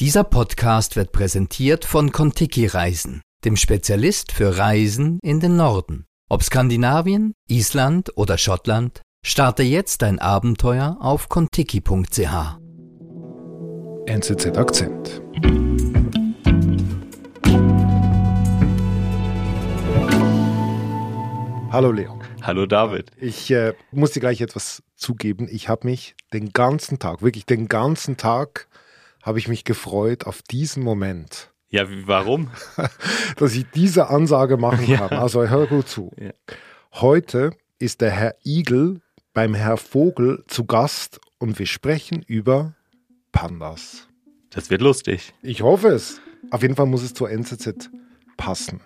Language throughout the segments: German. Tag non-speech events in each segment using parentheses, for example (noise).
Dieser Podcast wird präsentiert von Kontiki Reisen, dem Spezialist für Reisen in den Norden. Ob Skandinavien, Island oder Schottland, starte jetzt dein Abenteuer auf kontiki.ch. NZZ Akzent. Hallo Leon. Hallo David. Ich äh, muss dir gleich etwas zugeben. Ich habe mich den ganzen Tag, wirklich den ganzen Tag, habe ich mich gefreut auf diesen Moment. Ja, warum? (laughs) Dass ich diese Ansage machen kann. Ja. Also hör gut zu. Ja. Heute ist der Herr Igel beim Herr Vogel zu Gast und wir sprechen über Pandas. Das wird lustig. Ich hoffe es. Auf jeden Fall muss es zur NZZ passen.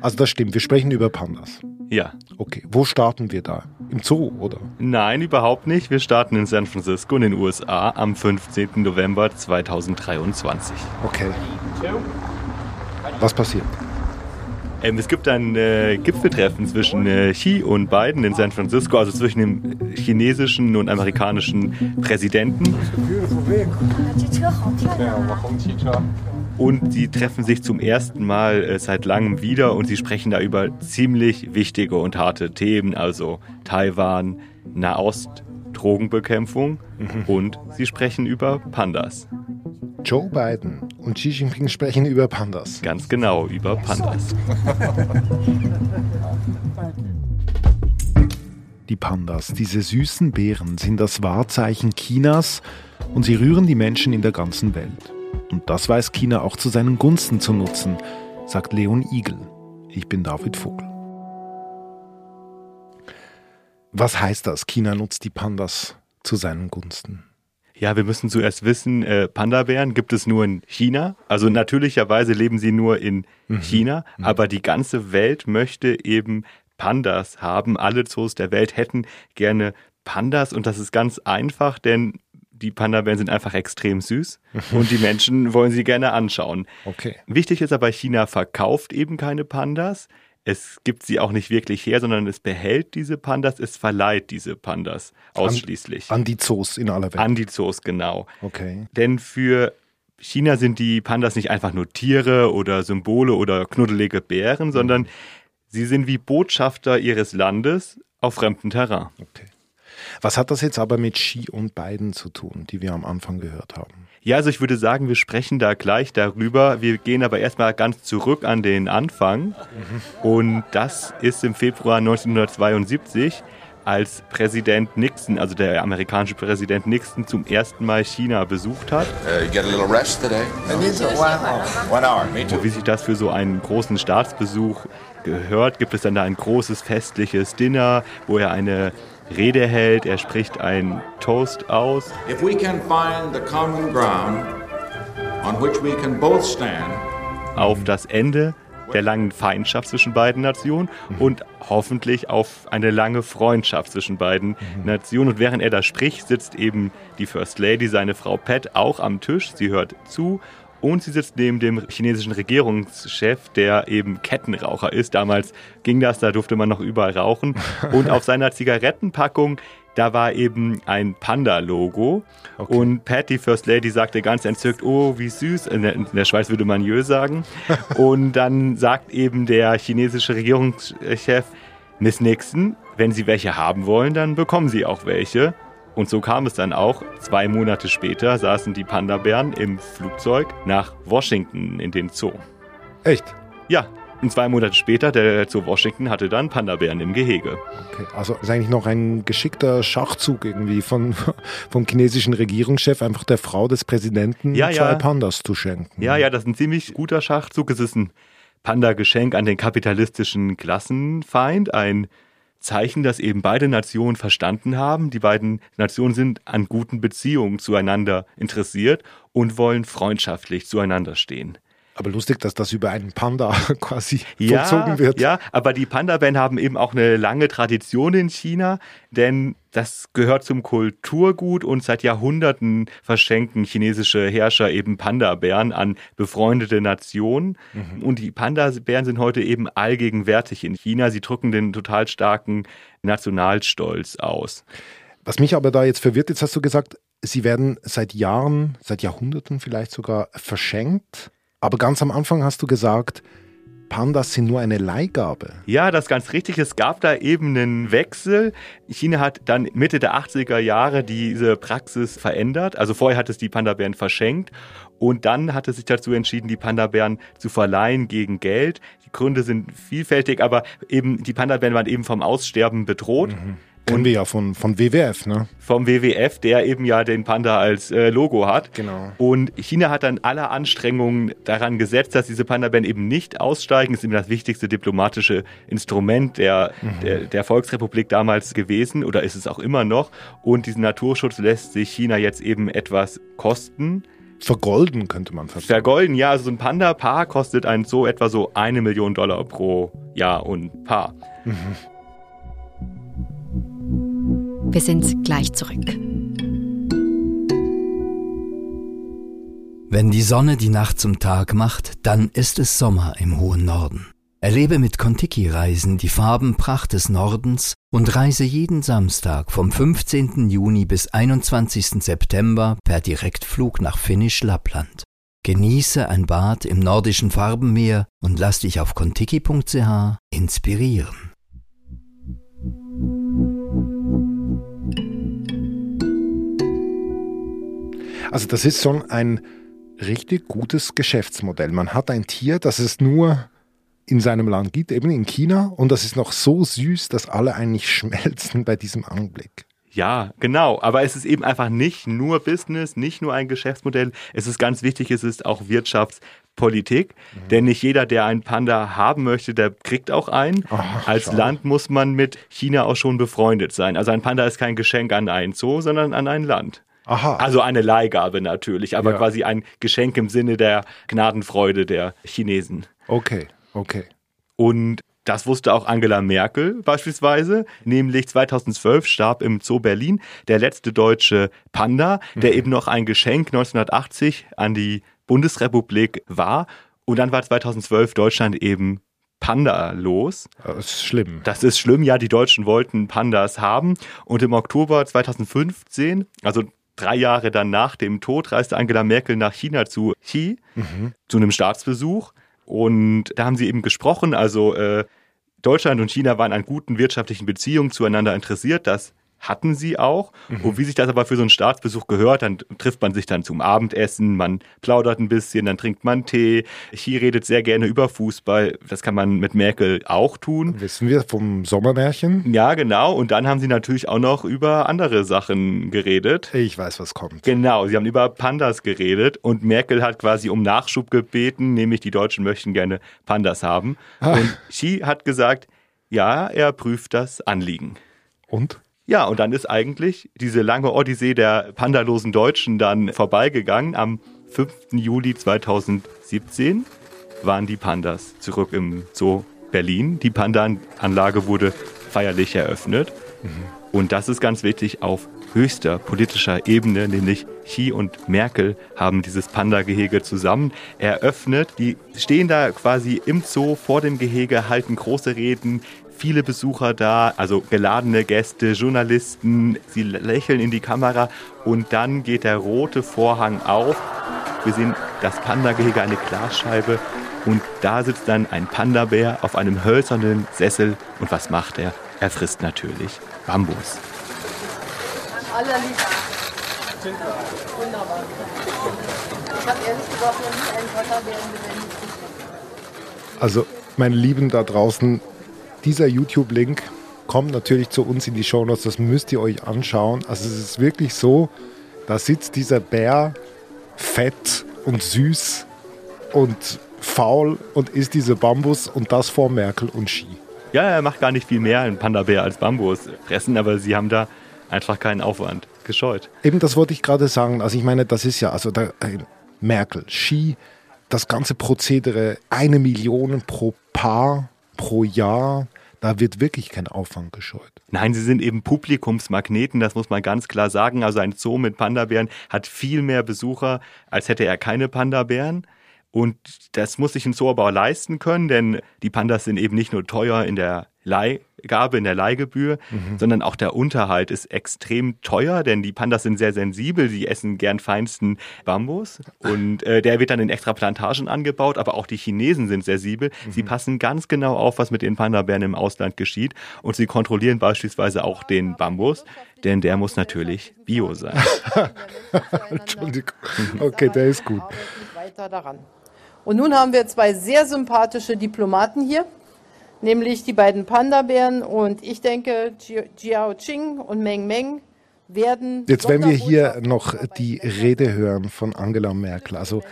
Also das stimmt, wir sprechen über Pandas. Ja. Okay, wo starten wir da? Im Zoo, oder? Nein, überhaupt nicht. Wir starten in San Francisco in den USA am 15. November 2023. Okay. Was passiert? Ähm, es gibt ein äh, Gipfeltreffen zwischen äh, Xi und Biden in San Francisco, also zwischen dem chinesischen und amerikanischen Präsidenten und sie treffen sich zum ersten Mal äh, seit langem wieder und sie sprechen da über ziemlich wichtige und harte Themen, also Taiwan, Nahost, Drogenbekämpfung mhm. und sie sprechen über Pandas. Joe Biden und Xi Jinping sprechen über Pandas. Ganz genau, über Pandas. (laughs) Die Pandas, diese süßen Bären, sind das Wahrzeichen Chinas und sie rühren die Menschen in der ganzen Welt. Und das weiß China auch zu seinen Gunsten zu nutzen, sagt Leon Igel. Ich bin David Vogel. Was heißt das? China nutzt die Pandas zu seinen Gunsten. Ja, wir müssen zuerst wissen, äh, Panda-Bären gibt es nur in China. Also natürlicherweise leben sie nur in China, aber die ganze Welt möchte eben Pandas haben. Alle Zoos der Welt hätten gerne Pandas und das ist ganz einfach, denn die Panda-Bären sind einfach extrem süß und die Menschen (laughs) wollen sie gerne anschauen. Okay. Wichtig ist aber, China verkauft eben keine Pandas. Es gibt sie auch nicht wirklich her, sondern es behält diese Pandas, es verleiht diese Pandas ausschließlich. An die Zoos in aller Welt. An die Zoos, genau. okay. Denn für China sind die Pandas nicht einfach nur Tiere oder Symbole oder knuddelige Bären, sondern sie sind wie Botschafter ihres Landes auf fremdem Terrain. okay. Was hat das jetzt aber mit Xi und Biden zu tun, die wir am Anfang gehört haben? Ja, also ich würde sagen, wir sprechen da gleich darüber. Wir gehen aber erstmal ganz zurück an den Anfang. Und das ist im Februar 1972, als Präsident Nixon, also der amerikanische Präsident Nixon, zum ersten Mal China besucht hat. Uh, you get a little rest today? One hour. Me too. Und wie sich das für so einen großen Staatsbesuch gehört, gibt es dann da ein großes festliches Dinner, wo er eine Rede hält, er spricht ein Toast aus. If we can find the common ground on which we can both stand, auf das Ende der langen Feindschaft zwischen beiden Nationen und hoffentlich auf eine lange Freundschaft zwischen beiden Nationen. Und während er da spricht, sitzt eben die First Lady, seine Frau Pat, auch am Tisch. Sie hört zu und sie sitzt neben dem chinesischen Regierungschef, der eben Kettenraucher ist. Damals ging das, da durfte man noch überall rauchen. (laughs) Und auf seiner Zigarettenpackung da war eben ein Panda-Logo. Okay. Und Pat, die First Lady, sagte ganz entzückt, oh, wie süß. In der, in der Schweiz würde man Jö sagen. (laughs) Und dann sagt eben der chinesische Regierungschef, Miss Nixon, wenn Sie welche haben wollen, dann bekommen Sie auch welche. Und so kam es dann auch. Zwei Monate später saßen die Panda-Bären im Flugzeug nach Washington in den Zoo. Echt? Ja, und zwei Monate später, der Zoo Washington hatte dann Panda-Bären im Gehege. Okay. Also ist eigentlich noch ein geschickter Schachzug irgendwie von, (laughs) vom chinesischen Regierungschef, einfach der Frau des Präsidenten Ja, zwei ja. Pandas zu schenken. Ja, ja, das ist ein ziemlich guter Schachzug. Es ist ein Panda-Geschenk an den kapitalistischen Klassenfeind, ein Zeichen, dass eben beide Nationen verstanden haben. Die beiden Nationen sind an guten Beziehungen zueinander interessiert und wollen freundschaftlich zueinander stehen. Aber lustig, dass das über einen Panda (laughs) quasi Ja, vollzogen wird. ja, aber die Panda-Bären haben eben auch eine lange Tradition in China, denn das gehört zum Kulturgut und seit Jahrhunderten verschenken chinesische Herrscher eben Panda-Bären an befreundete Nationen. Und die Panda-Bären sind heute eben allgegenwärtig in China. Sie drücken den total starken Nationalstolz aus. Was mich aber da jetzt verwirrt, jetzt hast du gesagt, sie werden seit Jahren, seit Jahrhunderten vielleicht sogar verschenkt. Aber ganz am Anfang hast du gesagt, Pandas sind nur eine Leihgabe. Ja, das ist ganz richtig. Es gab da eben einen Wechsel. China hat dann Mitte der 80er Jahre diese Praxis verändert. Also vorher hat es die Panda-Bären verschenkt und dann hat es sich dazu entschieden, die Panda-Bären zu verleihen gegen Geld. Die Gründe sind vielfältig, aber eben die Panda-Bären waren eben vom Aussterben bedroht. Mhm. Kennen wir ja von, von WWF, ne? Vom WWF, der eben ja den Panda als äh, Logo hat. Genau. Und China hat dann alle Anstrengungen daran gesetzt, dass diese Panda-Bären eben nicht aussteigen. Das ist eben das wichtigste diplomatische Instrument der, mhm. der, der, Volksrepublik damals gewesen oder ist es auch immer noch. Und diesen Naturschutz lässt sich China jetzt eben etwas kosten. Vergolden könnte man fast Vergolden, ja. Also so ein Panda-Paar kostet ein so etwa so eine Million Dollar pro Jahr und Paar. Mhm. Wir sind gleich zurück. Wenn die Sonne die Nacht zum Tag macht, dann ist es Sommer im hohen Norden. Erlebe mit Kontiki-Reisen die Farbenpracht des Nordens und reise jeden Samstag vom 15. Juni bis 21. September per Direktflug nach Finnisch Lappland. Genieße ein Bad im nordischen Farbenmeer und lass dich auf kontiki.ch inspirieren. Also das ist schon ein richtig gutes Geschäftsmodell. Man hat ein Tier, das es nur in seinem Land gibt, eben in China, und das ist noch so süß, dass alle eigentlich (laughs) schmelzen bei diesem Anblick. Ja, genau. Aber es ist eben einfach nicht nur Business, nicht nur ein Geschäftsmodell. Es ist ganz wichtig, es ist auch Wirtschaftspolitik. Mhm. Denn nicht jeder, der einen Panda haben möchte, der kriegt auch einen. Oh, Als schau. Land muss man mit China auch schon befreundet sein. Also ein Panda ist kein Geschenk an einen Zoo, sondern an ein Land. Aha. Also eine Leihgabe natürlich, aber ja. quasi ein Geschenk im Sinne der Gnadenfreude der Chinesen. Okay, okay. Und das wusste auch Angela Merkel beispielsweise, nämlich 2012 starb im Zoo Berlin der letzte deutsche Panda, der mhm. eben noch ein Geschenk 1980 an die Bundesrepublik war. Und dann war 2012 Deutschland eben Panda los. Das ist schlimm. Das ist schlimm, ja, die Deutschen wollten Pandas haben. Und im Oktober 2015, also drei Jahre dann nach dem Tod reiste Angela Merkel nach China zu Xi, mhm. zu einem Staatsbesuch. Und da haben sie eben gesprochen, also äh, Deutschland und China waren an guten wirtschaftlichen Beziehungen zueinander interessiert. Das hatten sie auch. Mhm. Und wie sich das aber für so einen Staatsbesuch gehört, dann trifft man sich dann zum Abendessen, man plaudert ein bisschen, dann trinkt man Tee. Hier redet sehr gerne über Fußball. Das kann man mit Merkel auch tun. Wissen wir vom Sommermärchen? Ja, genau. Und dann haben sie natürlich auch noch über andere Sachen geredet. Ich weiß, was kommt. Genau, sie haben über Pandas geredet und Merkel hat quasi um Nachschub gebeten, nämlich die Deutschen möchten gerne Pandas haben. Ah. Und Xi hat gesagt, ja, er prüft das Anliegen. Und? Ja, und dann ist eigentlich diese lange Odyssee der pandalosen Deutschen dann vorbeigegangen. Am 5. Juli 2017 waren die Pandas zurück im Zoo Berlin. Die Panda-Anlage wurde feierlich eröffnet. Mhm. Und das ist ganz wichtig auf höchster politischer Ebene, nämlich Xi und Merkel haben dieses Panda-Gehege zusammen eröffnet. Die stehen da quasi im Zoo vor dem Gehege, halten große Reden, viele Besucher da, also geladene Gäste, Journalisten, sie lächeln in die Kamera und dann geht der rote Vorhang auf. Wir sehen das Panda-Gehege, eine Glasscheibe und da sitzt dann ein Panda-Bär auf einem hölzernen Sessel und was macht er? Er frisst natürlich Bambus. Allerliebst. Wunderbar. Ich habe ehrlich gesagt noch nie einen Panda-Bären gesehen. Also, meine Lieben da draußen, dieser YouTube-Link kommt natürlich zu uns in die Show Notes. Das müsst ihr euch anschauen. Also es ist wirklich so, da sitzt dieser Bär fett und süß und faul und isst diese Bambus und das vor Merkel und Ski. Ja, er macht gar nicht viel mehr ein Panda-Bär als Bambus fressen, aber sie haben da einfach keinen Aufwand gescheut. Eben, das wollte ich gerade sagen. Also ich meine, das ist ja, also da, äh, Merkel, Ski, das ganze Prozedere, eine Million pro Paar pro Jahr. Da wird wirklich kein Aufwand gescheut. Nein, sie sind eben Publikumsmagneten, das muss man ganz klar sagen. Also ein Zoo mit Panda-Bären hat viel mehr Besucher, als hätte er keine Panda-Bären. Und das muss sich ein Zoo aber auch leisten können, denn die Pandas sind eben nicht nur teuer in der Leih Abgabe in der Leihgebühr, mhm. sondern auch der Unterhalt ist extrem teuer, denn die Pandas sind sehr sensibel, sie essen gern feinsten Bambus und äh, der wird dann in extra Plantagen angebaut, aber auch die Chinesen sind sensibel. Mhm. Sie passen ganz genau auf, was mit den Panda-Bären im Ausland geschieht und sie kontrollieren beispielsweise auch den Bambus, denn der muss natürlich bio sein. (laughs) (laughs) Entschuldigung. Okay, der ist gut. Und nun haben wir zwei sehr sympathische Diplomaten hier, nämlich die beiden Panda-Bären und ich denke, Jiao Qing und Meng Meng werden. Jetzt werden wir hier noch die Rede hören von Angela Merkel. Also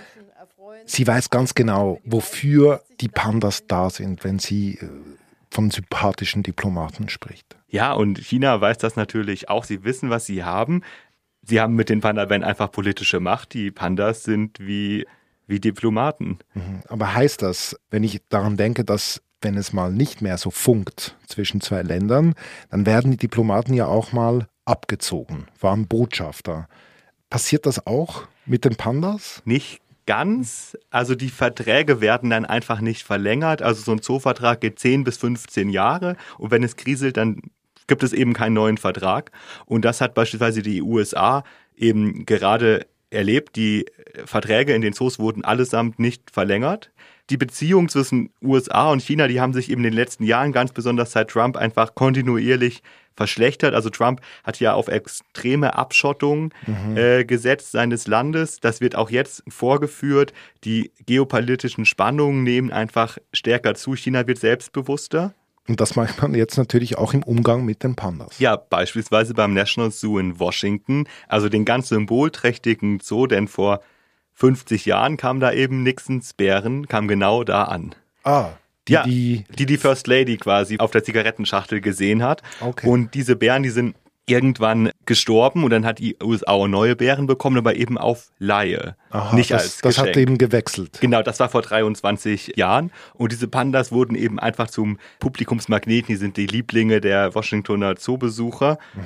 sie weiß ganz genau, wofür die Pandas da sind, wenn sie äh, von sympathischen Diplomaten spricht. Ja, und China weiß das natürlich auch. Sie wissen, was sie haben. Sie haben mit den Panda-Bären einfach politische Macht. Die Pandas sind wie, wie Diplomaten. Mhm. Aber heißt das, wenn ich daran denke, dass wenn es mal nicht mehr so funkt zwischen zwei Ländern, dann werden die Diplomaten ja auch mal abgezogen, waren Botschafter. Passiert das auch mit den Pandas? Nicht ganz. Also die Verträge werden dann einfach nicht verlängert. Also so ein Zoovertrag geht 10 bis 15 Jahre und wenn es kriselt, dann gibt es eben keinen neuen Vertrag. Und das hat beispielsweise die USA eben gerade erlebt. Die Verträge in den Zoos wurden allesamt nicht verlängert. Die Beziehungen zwischen USA und China, die haben sich eben in den letzten Jahren, ganz besonders seit Trump, einfach kontinuierlich verschlechtert. Also Trump hat ja auf extreme Abschottung mhm. äh, gesetzt seines Landes. Das wird auch jetzt vorgeführt. Die geopolitischen Spannungen nehmen einfach stärker zu. China wird selbstbewusster. Und das macht man jetzt natürlich auch im Umgang mit den Pandas. Ja, beispielsweise beim National Zoo in Washington, also den ganz symbolträchtigen Zoo, denn vor 50 Jahren kam da eben Nixons Bären, kam genau da an. Ah, die, ja, die, die die First Lady quasi auf der Zigarettenschachtel gesehen hat. Okay. Und diese Bären, die sind irgendwann gestorben und dann hat die USA neue Bären bekommen, aber eben auf Laie. Aha, nicht das, als Das hat eben gewechselt. Genau, das war vor 23 Jahren. Und diese Pandas wurden eben einfach zum Publikumsmagneten. Die sind die Lieblinge der Washingtoner Zoobesucher. Mhm.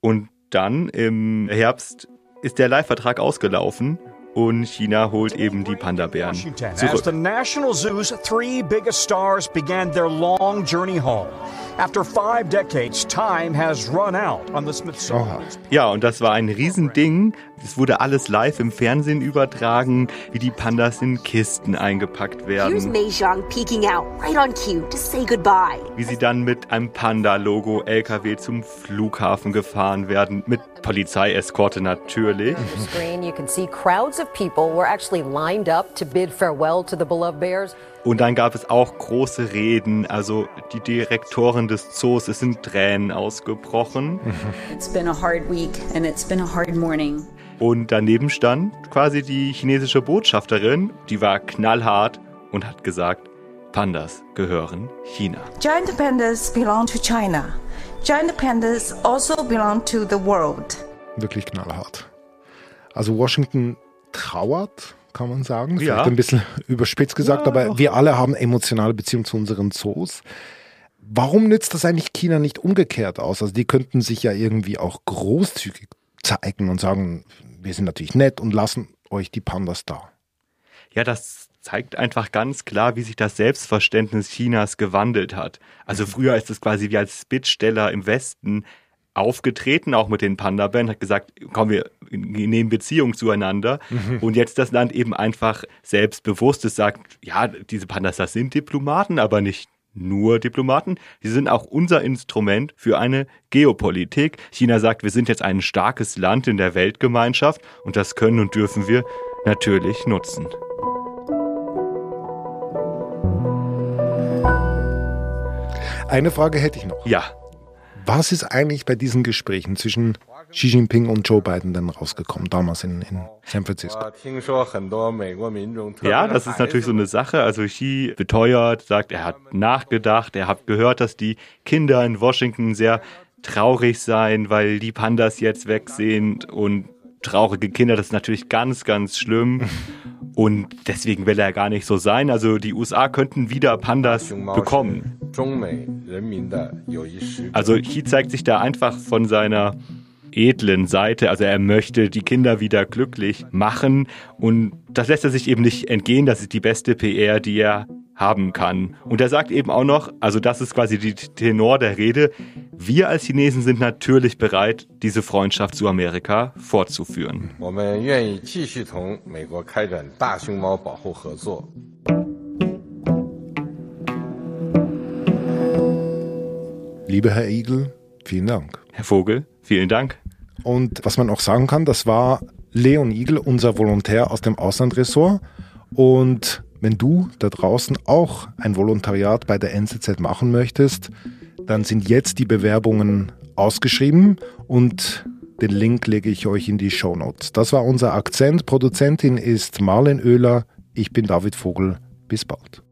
Und dann im Herbst ist der Leihvertrag ausgelaufen und China holt eben die Panda-Bären zurück. National Zoo's three biggest stars began their long journey home. After five decades, time has run out on the Smithsonian. Ja, und das war ein Riesending. Es wurde alles live im Fernsehen übertragen, wie die Pandas in Kisten eingepackt werden. Here's Mei Zhang peeking out right on cue to say goodbye. Wie sie dann mit einem Panda-Logo LKW zum Flughafen gefahren werden, mit Polizeieskorte natürlich. Screen you can see crowds of people were actually lined up to bid farewell to the beloved bears. Und dann gab es auch große Reden, also die Direktorin des Zoos, es sind Tränen ausgebrochen. It's been a hard week and it's been a hard morning. Und daneben stand quasi die chinesische Botschafterin, die war knallhart und hat gesagt, Pandas gehören China. Giant pandas belong to China. Giant pandas also belong to the world. Wirklich knallhart. Also Washington trauert kann man sagen. Ja. Vielleicht ein bisschen (laughs) überspitzt gesagt, ja. aber wir alle haben emotionale Beziehungen zu unseren Zoos. Warum nützt das eigentlich China nicht umgekehrt aus? Also die könnten sich ja irgendwie auch großzügig zeigen und sagen, wir sind natürlich nett und lassen euch die Pandas da. Ja, das zeigt einfach ganz klar, wie sich das Selbstverständnis Chinas gewandelt hat. Also früher ist es quasi wie als Bittsteller im Westen aufgetreten, auch mit den Panda-Bären, hat gesagt, komm, wir nehmen Beziehung zueinander. Mhm. Und jetzt das Land eben einfach selbstbewusstes sagt, ja, diese Pandas, das sind Diplomaten, aber nicht nur Diplomaten. Sie sind auch unser Instrument für eine Geopolitik. China sagt, wir sind jetzt ein starkes Land in der Weltgemeinschaft und das können und dürfen wir natürlich nutzen. Eine Frage hätte ich noch. Ja. Was ist eigentlich bei diesen Gesprächen zwischen Xi Jinping und Joe Biden denn rausgekommen, damals in, in San Francisco? Ja, das ist natürlich so eine Sache. Also Xi beteuert, sagt, er hat nachgedacht, er hat gehört, dass die Kinder in Washington sehr traurig seien, weil die Pandas jetzt weg sind und traurige Kinder, das ist natürlich ganz, ganz schlimm. (laughs) Und deswegen will er gar nicht so sein. Also die USA könnten wieder Pandas bekommen. Also Xi zeigt sich da einfach von seiner edlen Seite. Also er möchte die Kinder wieder glücklich machen. Und das lässt er sich eben nicht entgehen. Das ist die beste PR, die er haben kann. Und er sagt eben auch noch, also das ist quasi die Tenor der Rede, wir als Chinesen sind natürlich bereit, diese Freundschaft zu Amerika fortzuführen. Lieber Herr Igel, vielen Dank. Herr Vogel, vielen Dank. Und was man auch sagen kann, das war Leon Igel, unser Volontär aus dem Auslandressort. Und wenn du da draußen auch ein Volontariat bei der NZZ machen möchtest, dann sind jetzt die Bewerbungen ausgeschrieben und den Link lege ich euch in die Show Notes. Das war unser Akzent. Produzentin ist Marlen Oehler. Ich bin David Vogel. Bis bald.